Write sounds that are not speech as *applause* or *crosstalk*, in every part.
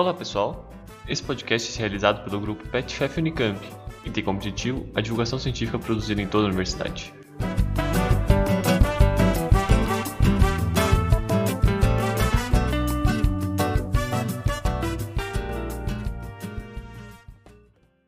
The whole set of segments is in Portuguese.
Olá pessoal, esse podcast é realizado pelo grupo PetFef Unicamp e tem como objetivo a divulgação científica produzida em toda a universidade.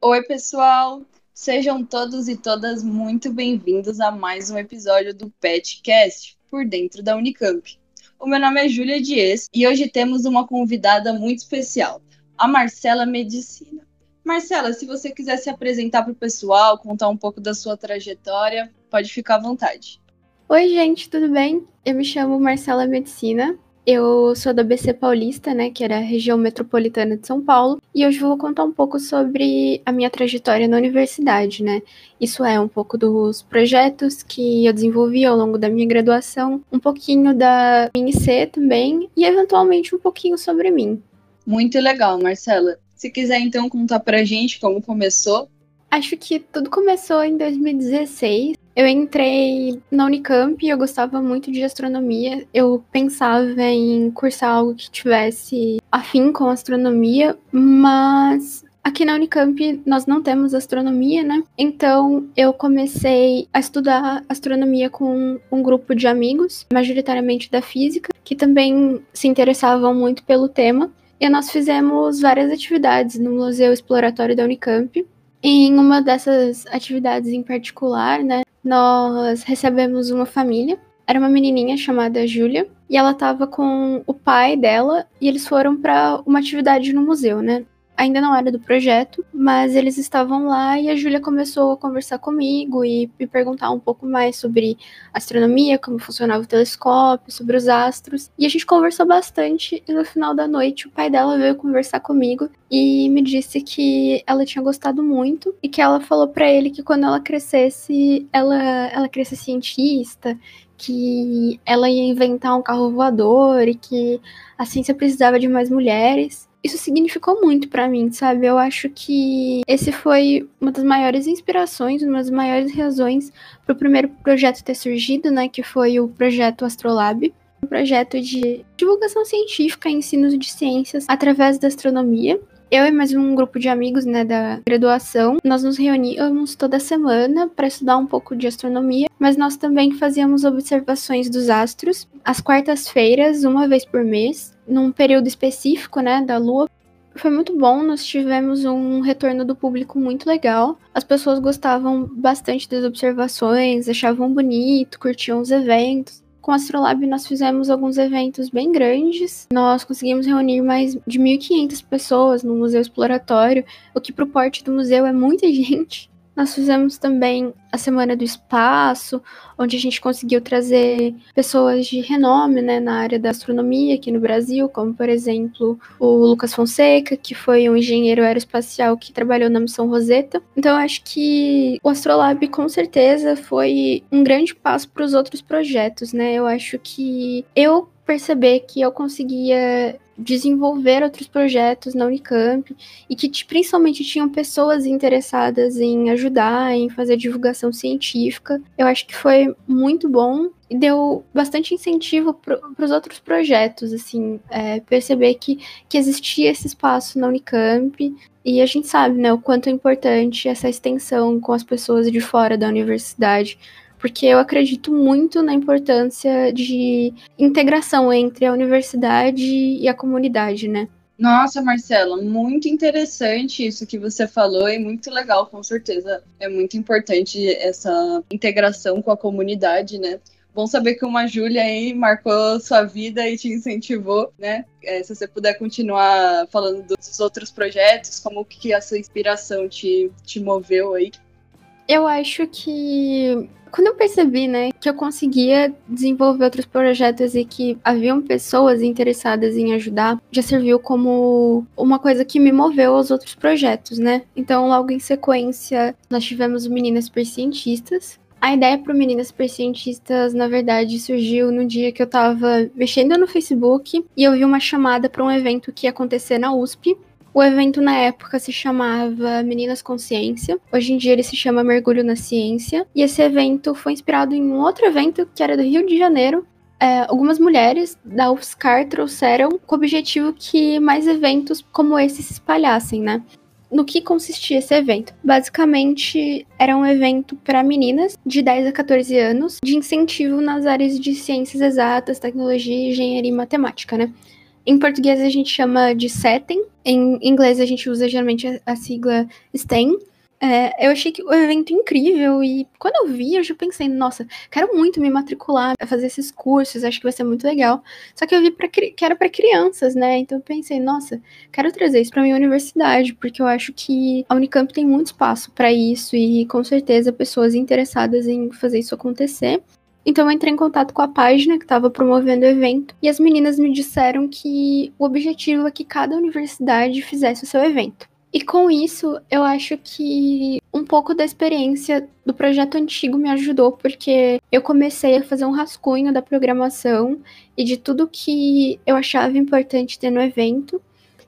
Oi, pessoal! Sejam todos e todas muito bem-vindos a mais um episódio do PetCast por dentro da Unicamp. O meu nome é Júlia Dias e hoje temos uma convidada muito especial, a Marcela Medicina. Marcela, se você quiser se apresentar para o pessoal, contar um pouco da sua trajetória, pode ficar à vontade. Oi, gente, tudo bem? Eu me chamo Marcela Medicina, eu sou da BC Paulista, né, que era a região metropolitana de São Paulo, e hoje vou contar um pouco sobre a minha trajetória na universidade, né? Isso é um pouco dos projetos que eu desenvolvi ao longo da minha graduação, um pouquinho da minha IC também e eventualmente um pouquinho sobre mim. Muito legal, Marcela. Se quiser então contar pra gente como começou. Acho que tudo começou em 2016, eu entrei na Unicamp e eu gostava muito de astronomia. Eu pensava em cursar algo que tivesse afim com astronomia, mas Aqui na Unicamp nós não temos astronomia, né? Então eu comecei a estudar astronomia com um grupo de amigos, majoritariamente da física, que também se interessavam muito pelo tema. E nós fizemos várias atividades no Museu Exploratório da Unicamp. Em uma dessas atividades em particular, né, nós recebemos uma família. Era uma menininha chamada Júlia e ela estava com o pai dela e eles foram para uma atividade no museu, né? Ainda não era do projeto, mas eles estavam lá e a Júlia começou a conversar comigo e me perguntar um pouco mais sobre astronomia, como funcionava o telescópio, sobre os astros. E a gente conversou bastante e no final da noite o pai dela veio conversar comigo e me disse que ela tinha gostado muito e que ela falou para ele que quando ela crescesse, ela ela cresce cientista, que ela ia inventar um carro voador e que a ciência precisava de mais mulheres isso significou muito para mim, sabe? Eu acho que esse foi uma das maiores inspirações, uma das maiores razões para o primeiro projeto ter surgido, né? Que foi o projeto Astrolab. Um projeto de divulgação científica ensino de ciências através da astronomia. Eu e mais um grupo de amigos, né, da graduação, nós nos reuníamos toda semana para estudar um pouco de astronomia, mas nós também fazíamos observações dos astros às quartas-feiras, uma vez por mês, num período específico, né, da Lua. Foi muito bom, nós tivemos um retorno do público muito legal. As pessoas gostavam bastante das observações, achavam bonito, curtiam os eventos. Com a Astrolab nós fizemos alguns eventos bem grandes. Nós conseguimos reunir mais de 1.500 pessoas no Museu Exploratório, o que para o porte do museu é muita *laughs* gente. Nós fizemos também a Semana do Espaço, onde a gente conseguiu trazer pessoas de renome né, na área da astronomia aqui no Brasil, como, por exemplo, o Lucas Fonseca, que foi um engenheiro aeroespacial que trabalhou na missão Rosetta. Então, acho que o Astrolab, com certeza, foi um grande passo para os outros projetos, né? Eu acho que eu perceber que eu conseguia desenvolver outros projetos na Unicamp e que principalmente tinham pessoas interessadas em ajudar, em fazer divulgação científica. Eu acho que foi muito bom e deu bastante incentivo para os outros projetos, assim, é, perceber que, que existia esse espaço na Unicamp e a gente sabe, né, o quanto é importante essa extensão com as pessoas de fora da universidade porque eu acredito muito na importância de integração entre a universidade e a comunidade, né? Nossa, Marcela, muito interessante isso que você falou e muito legal, com certeza. É muito importante essa integração com a comunidade, né? Bom saber que uma Júlia aí marcou sua vida e te incentivou, né? É, se você puder continuar falando dos outros projetos, como que essa inspiração te, te moveu aí. Eu acho que quando eu percebi, né, que eu conseguia desenvolver outros projetos e que haviam pessoas interessadas em ajudar, já serviu como uma coisa que me moveu aos outros projetos, né? Então, logo em sequência, nós tivemos o Meninas Cientistas. A ideia para Meninas Cientistas, na verdade, surgiu no dia que eu estava mexendo no Facebook e eu vi uma chamada para um evento que ia acontecer na USP o evento na época se chamava Meninas Consciência. Hoje em dia ele se chama Mergulho na Ciência. E esse evento foi inspirado em um outro evento que era do Rio de Janeiro. é, algumas mulheres da UFSCar trouxeram com o objetivo que mais eventos como esse se espalhassem, né? No que consistia esse evento? Basicamente, era um evento para meninas de 10 a 14 anos, de incentivo nas áreas de ciências exatas, tecnologia, engenharia e matemática, né? Em português a gente chama de SETEM, em inglês a gente usa geralmente a sigla STEM, é, eu achei que o evento incrível e quando eu vi, eu já pensei, nossa, quero muito me matricular, fazer esses cursos, acho que vai ser muito legal. Só que eu vi pra, que era para crianças, né? Então eu pensei, nossa, quero trazer isso para minha universidade, porque eu acho que a Unicamp tem muito espaço para isso e com certeza pessoas interessadas em fazer isso acontecer. Então eu entrei em contato com a página que estava promovendo o evento e as meninas me disseram que o objetivo é que cada universidade fizesse o seu evento. E com isso, eu acho que um pouco da experiência do projeto antigo me ajudou, porque eu comecei a fazer um rascunho da programação e de tudo que eu achava importante ter no evento.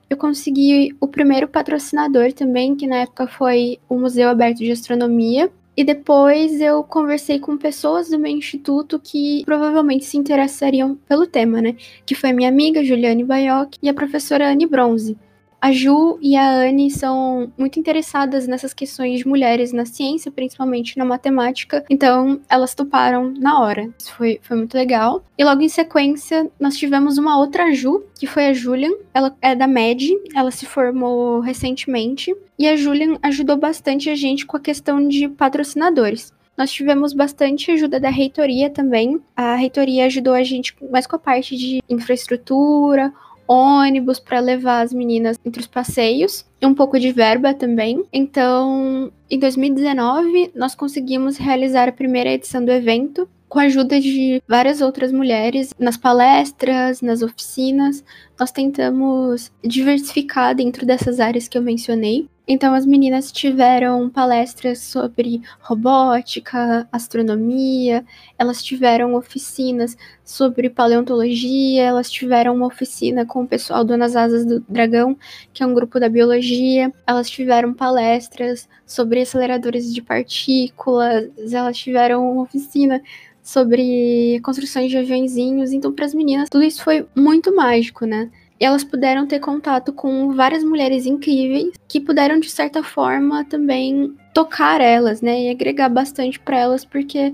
Eu consegui o primeiro patrocinador também, que na época foi o Museu Aberto de Astronomia. E depois eu conversei com pessoas do meu instituto que provavelmente se interessariam pelo tema, né? Que foi minha amiga Juliane Baioc e a professora Anne Bronze. A Ju e a Anne são muito interessadas nessas questões de mulheres na ciência, principalmente na matemática, então elas toparam na hora. Isso foi, foi muito legal. E logo em sequência, nós tivemos uma outra Ju, que foi a Julian. Ela é da MED, ela se formou recentemente. E a Julian ajudou bastante a gente com a questão de patrocinadores. Nós tivemos bastante ajuda da reitoria também. A reitoria ajudou a gente mais com a parte de infraestrutura, ônibus para levar as meninas entre os passeios e um pouco de verba também. Então, em 2019, nós conseguimos realizar a primeira edição do evento com a ajuda de várias outras mulheres nas palestras, nas oficinas. Nós tentamos diversificar dentro dessas áreas que eu mencionei. Então, as meninas tiveram palestras sobre robótica, astronomia, elas tiveram oficinas sobre paleontologia, elas tiveram uma oficina com o pessoal do Nas Asas do Dragão, que é um grupo da biologia, elas tiveram palestras sobre aceleradores de partículas, elas tiveram uma oficina sobre construções de aviãozinhos. Então, para as meninas, tudo isso foi muito mágico, né? Elas puderam ter contato com várias mulheres incríveis que puderam, de certa forma, também tocar elas, né? E agregar bastante para elas, porque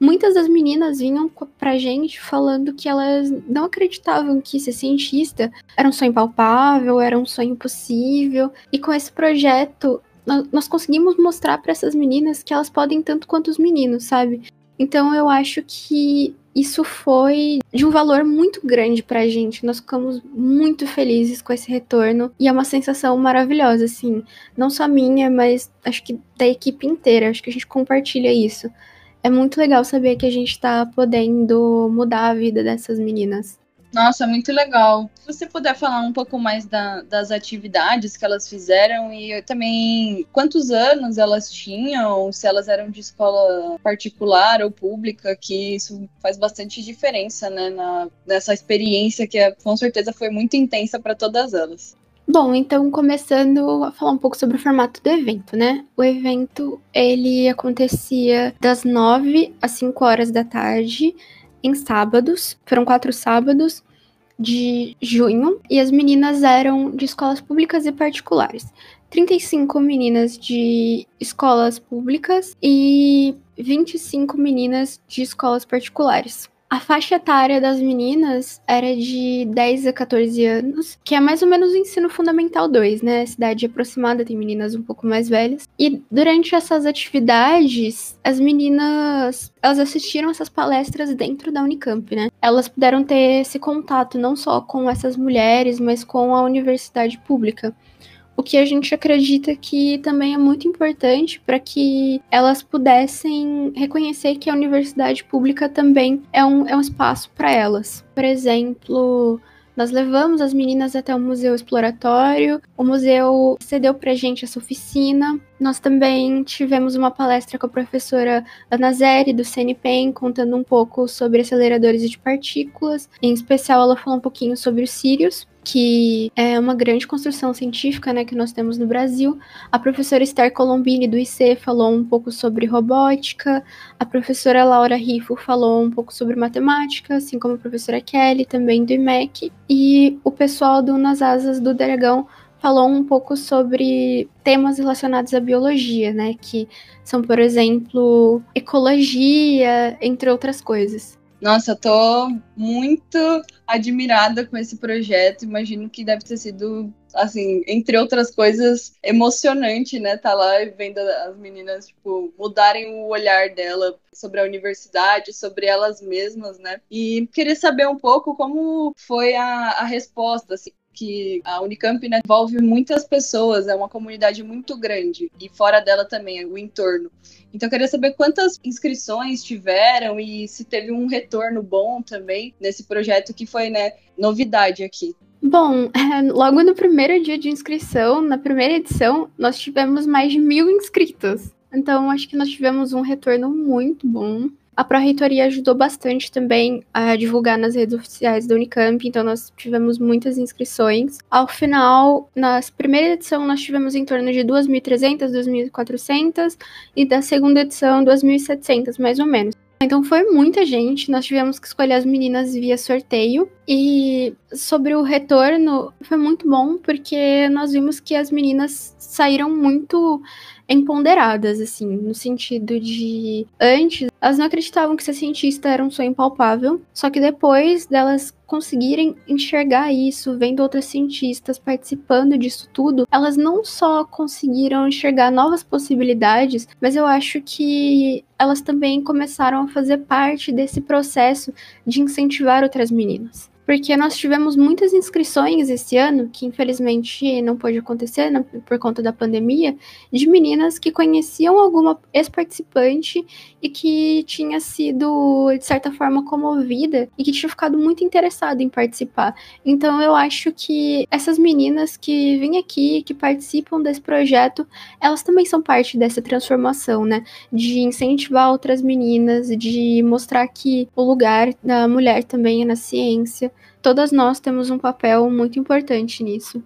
muitas das meninas vinham pra gente falando que elas não acreditavam que ser cientista era um sonho palpável, era um sonho possível. E com esse projeto, nós conseguimos mostrar para essas meninas que elas podem tanto quanto os meninos, sabe? Então eu acho que isso foi de um valor muito grande pra gente. Nós ficamos muito felizes com esse retorno e é uma sensação maravilhosa, assim, não só minha, mas acho que da equipe inteira. Acho que a gente compartilha isso. É muito legal saber que a gente tá podendo mudar a vida dessas meninas. Nossa, muito legal. Se você puder falar um pouco mais da, das atividades que elas fizeram e também quantos anos elas tinham, se elas eram de escola particular ou pública, que isso faz bastante diferença, né, na, nessa experiência que com certeza foi muito intensa para todas elas. Bom, então começando a falar um pouco sobre o formato do evento, né? O evento ele acontecia das 9 às 5 horas da tarde em sábados. Foram quatro sábados de junho e as meninas eram de escolas públicas e particulares. 35 meninas de escolas públicas e 25 meninas de escolas particulares. A faixa etária das meninas era de 10 a 14 anos, que é mais ou menos o ensino fundamental 2, né? Cidade aproximada, tem meninas um pouco mais velhas. E durante essas atividades, as meninas, elas assistiram essas palestras dentro da Unicamp, né? Elas puderam ter esse contato não só com essas mulheres, mas com a universidade pública o que a gente acredita que também é muito importante para que elas pudessem reconhecer que a universidade pública também é um, é um espaço para elas. Por exemplo, nós levamos as meninas até o museu exploratório, o museu cedeu para gente essa oficina. Nós também tivemos uma palestra com a professora Ana Zeri, do CNPEM, contando um pouco sobre aceleradores de partículas. Em especial, ela falou um pouquinho sobre os Sirius. Que é uma grande construção científica né, que nós temos no Brasil. A professora Esther Colombini, do IC, falou um pouco sobre robótica. A professora Laura Rifo falou um pouco sobre matemática, assim como a professora Kelly, também do IMEC. E o pessoal do Nas Asas do Dragão falou um pouco sobre temas relacionados à biologia, né? Que são, por exemplo, ecologia, entre outras coisas. Nossa, eu tô muito admirada com esse projeto. Imagino que deve ter sido, assim, entre outras coisas, emocionante, né? Tá lá vendo as meninas, tipo, mudarem o olhar dela sobre a universidade, sobre elas mesmas, né? E queria saber um pouco como foi a, a resposta, assim, que a Unicamp né, envolve muitas pessoas, é uma comunidade muito grande, e fora dela também, o entorno. Então, eu queria saber quantas inscrições tiveram e se teve um retorno bom também nesse projeto que foi, né, novidade aqui. Bom, *laughs* logo no primeiro dia de inscrição, na primeira edição, nós tivemos mais de mil inscritos. Então, acho que nós tivemos um retorno muito bom. A Pró-Reitoria ajudou bastante também a divulgar nas redes oficiais da Unicamp, então nós tivemos muitas inscrições. Ao final, na primeira edição, nós tivemos em torno de 2.300, 2.400 e da segunda edição, 2.700, mais ou menos. Então foi muita gente, nós tivemos que escolher as meninas via sorteio. E sobre o retorno, foi muito bom, porque nós vimos que as meninas saíram muito empoderadas, assim, no sentido de antes elas não acreditavam que ser cientista era um sonho impalpável, só que depois delas conseguirem enxergar isso, vendo outras cientistas participando disso tudo, elas não só conseguiram enxergar novas possibilidades, mas eu acho que elas também começaram a fazer parte desse processo de incentivar outras meninas porque nós tivemos muitas inscrições esse ano, que infelizmente não pôde acontecer né, por conta da pandemia, de meninas que conheciam alguma ex-participante e que tinha sido, de certa forma, comovida e que tinha ficado muito interessada em participar. Então eu acho que essas meninas que vêm aqui, que participam desse projeto, elas também são parte dessa transformação, né? De incentivar outras meninas, de mostrar que o lugar da mulher também é na ciência todas nós temos um papel muito importante nisso.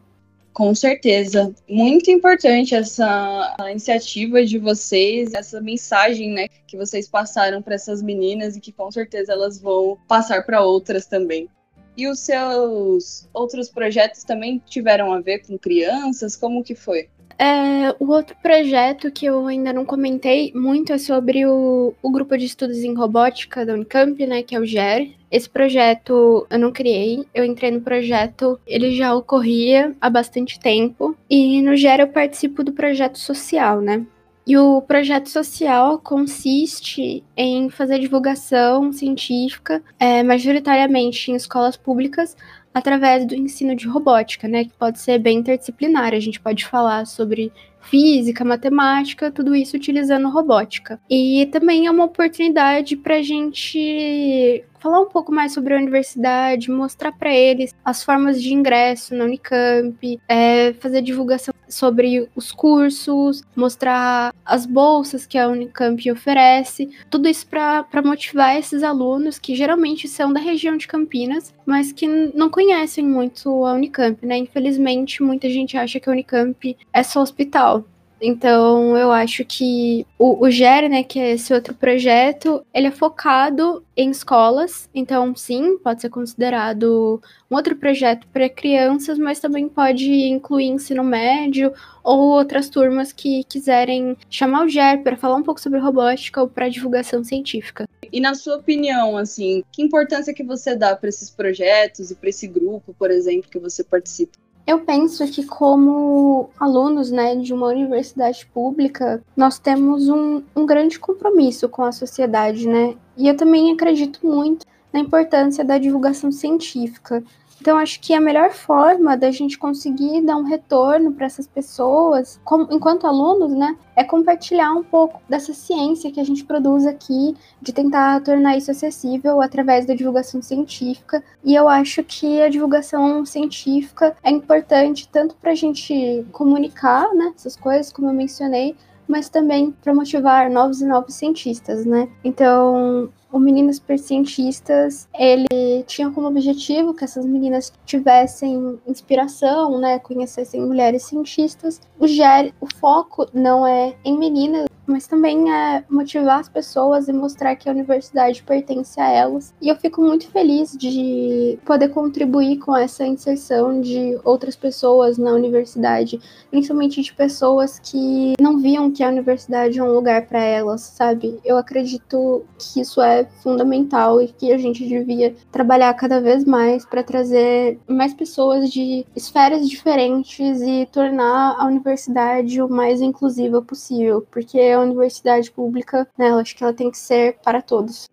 Com certeza. Muito importante essa iniciativa de vocês, essa mensagem, né, que vocês passaram para essas meninas e que com certeza elas vão passar para outras também. E os seus outros projetos também tiveram a ver com crianças? Como que foi? É, o outro projeto que eu ainda não comentei muito é sobre o, o grupo de estudos em robótica da Unicamp, né, que é o GER. Esse projeto eu não criei, eu entrei no projeto, ele já ocorria há bastante tempo, e no GER eu participo do projeto social, né? E o projeto social consiste em fazer divulgação científica, é, majoritariamente em escolas públicas, através do ensino de robótica, né, que pode ser bem interdisciplinar. A gente pode falar sobre física, matemática, tudo isso utilizando robótica. E também é uma oportunidade para a gente falar um pouco mais sobre a universidade, mostrar para eles as formas de ingresso na Unicamp, é, fazer divulgação sobre os cursos, mostrar as bolsas que a Unicamp oferece, tudo isso para motivar esses alunos que geralmente são da região de Campinas, mas que não conhecem muito a Unicamp, né? Infelizmente, muita gente acha que a Unicamp é só hospital. Então, eu acho que o, o GER, né, que é esse outro projeto, ele é focado em escolas. Então, sim, pode ser considerado um outro projeto para crianças, mas também pode incluir ensino médio ou outras turmas que quiserem chamar o GER para falar um pouco sobre robótica ou para divulgação científica. E na sua opinião, assim, que importância que você dá para esses projetos e para esse grupo, por exemplo, que você participa? Eu penso que, como alunos né, de uma universidade pública, nós temos um, um grande compromisso com a sociedade, né? E eu também acredito muito na importância da divulgação científica. Então, acho que a melhor forma da gente conseguir dar um retorno para essas pessoas, como, enquanto alunos, né, é compartilhar um pouco dessa ciência que a gente produz aqui, de tentar tornar isso acessível através da divulgação científica. E eu acho que a divulgação científica é importante tanto para a gente comunicar né, essas coisas, como eu mencionei, mas também para motivar novos e novos cientistas, né? Então, o Meninas Supercientistas, ele tinha como objetivo que essas meninas tivessem inspiração, né, conhecessem mulheres cientistas. O, GER, o foco não é em meninas, mas também é motivar as pessoas e mostrar que a universidade pertence a elas. E eu fico muito feliz de poder contribuir com essa inserção de outras pessoas na universidade, principalmente de pessoas que não viam que a universidade é um lugar para elas, sabe? Eu acredito que isso é fundamental e que a gente devia trabalhar cada vez mais para trazer mais pessoas de esferas diferentes e tornar a universidade o mais inclusiva possível, porque a universidade pública, né, eu acho que ela tem que ser para todos.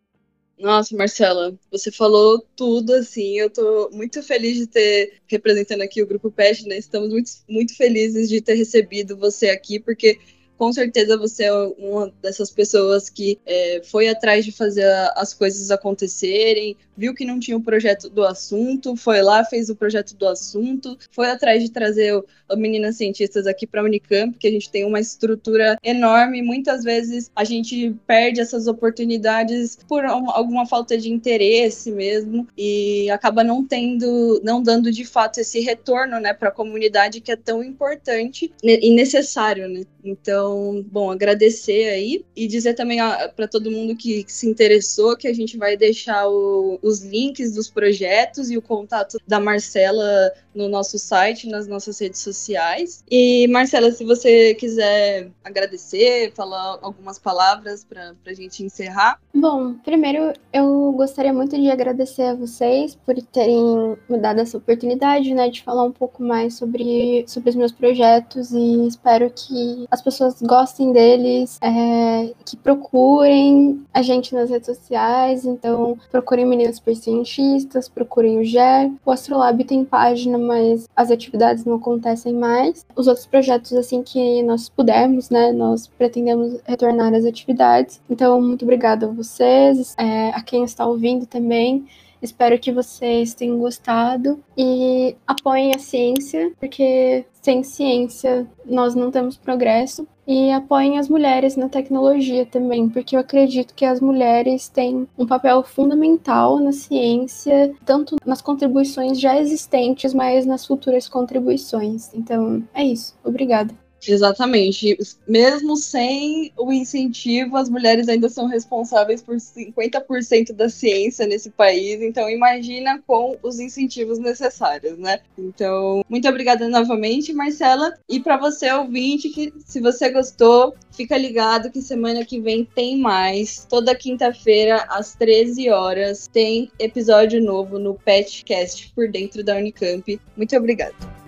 Nossa, Marcela, você falou tudo, assim, eu tô muito feliz de ter, representando aqui o Grupo PET, né, estamos muito, muito felizes de ter recebido você aqui, porque com certeza você é uma dessas pessoas que é, foi atrás de fazer as coisas acontecerem, viu que não tinha o um projeto do assunto, foi lá, fez o projeto do assunto, foi atrás de trazer as meninas cientistas aqui para a Unicamp, que a gente tem uma estrutura enorme. Muitas vezes a gente perde essas oportunidades por alguma falta de interesse mesmo e acaba não tendo, não dando de fato esse retorno, né, para a comunidade que é tão importante e necessário, né? Então, bom, agradecer aí e dizer também para todo mundo que, que, se interessou que a gente vai deixar o, os links dos projetos e o contato da Marcela no nosso site, nas nossas redes sociais. E, Marcela, se você quiser agradecer, falar algumas palavras para a gente encerrar. Bom, primeiro eu gostaria muito de agradecer a vocês por terem me dado essa oportunidade, né, de falar um pouco mais sobre, sobre os meus projetos e espero que as pessoas gostem deles, é, que procurem a gente nas redes sociais, então procurem Meninas Cientistas, procurem o GER, o Astrolab tem página mas as atividades não acontecem mais. Os outros projetos, assim que nós pudermos, né, nós pretendemos retornar às atividades. Então, muito obrigada a vocês, é, a quem está ouvindo também. Espero que vocês tenham gostado e apoiem a ciência, porque sem ciência nós não temos progresso. E apoiem as mulheres na tecnologia também, porque eu acredito que as mulheres têm um papel fundamental na ciência, tanto nas contribuições já existentes, mas nas futuras contribuições. Então, é isso. Obrigada. Exatamente. Mesmo sem o incentivo, as mulheres ainda são responsáveis por 50% da ciência nesse país. Então, imagina com os incentivos necessários, né? Então, muito obrigada novamente, Marcela. E para você, ouvinte, que se você gostou, fica ligado que semana que vem tem mais. Toda quinta-feira, às 13 horas, tem episódio novo no Petcast por dentro da Unicamp. Muito obrigada.